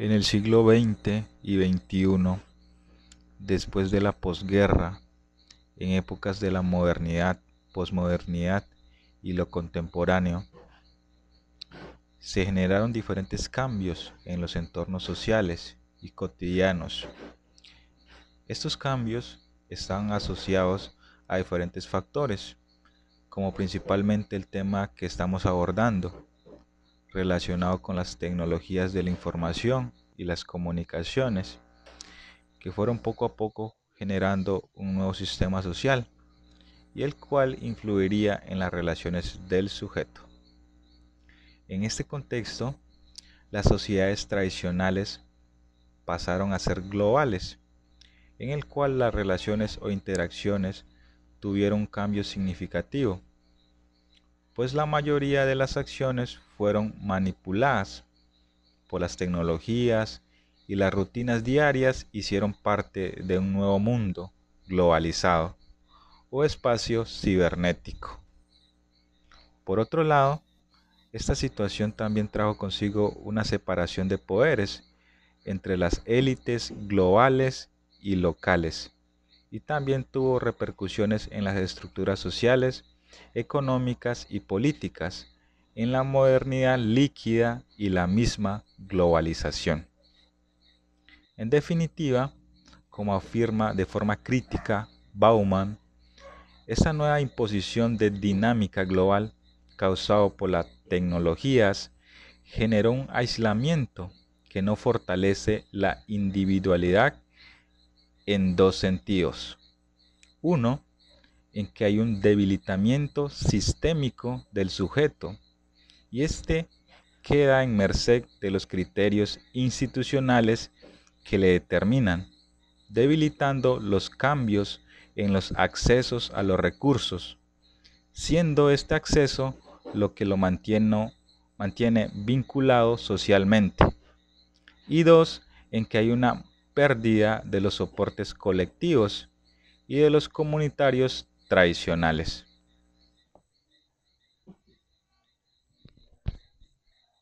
En el siglo XX y XXI, después de la posguerra, en épocas de la modernidad, posmodernidad y lo contemporáneo, se generaron diferentes cambios en los entornos sociales y cotidianos. Estos cambios están asociados a diferentes factores, como principalmente el tema que estamos abordando, relacionado con las tecnologías de la información y las comunicaciones, que fueron poco a poco generando un nuevo sistema social y el cual influiría en las relaciones del sujeto. En este contexto, las sociedades tradicionales pasaron a ser globales, en el cual las relaciones o interacciones tuvieron un cambio significativo pues la mayoría de las acciones fueron manipuladas por las tecnologías y las rutinas diarias hicieron parte de un nuevo mundo globalizado o espacio cibernético. Por otro lado, esta situación también trajo consigo una separación de poderes entre las élites globales y locales, y también tuvo repercusiones en las estructuras sociales económicas y políticas en la modernidad líquida y la misma globalización. En definitiva, como afirma de forma crítica Bauman, esta nueva imposición de dinámica global causado por las tecnologías generó un aislamiento que no fortalece la individualidad en dos sentidos. Uno, en que hay un debilitamiento sistémico del sujeto y éste queda en merced de los criterios institucionales que le determinan, debilitando los cambios en los accesos a los recursos, siendo este acceso lo que lo mantiene, mantiene vinculado socialmente. Y dos, en que hay una pérdida de los soportes colectivos y de los comunitarios tradicionales.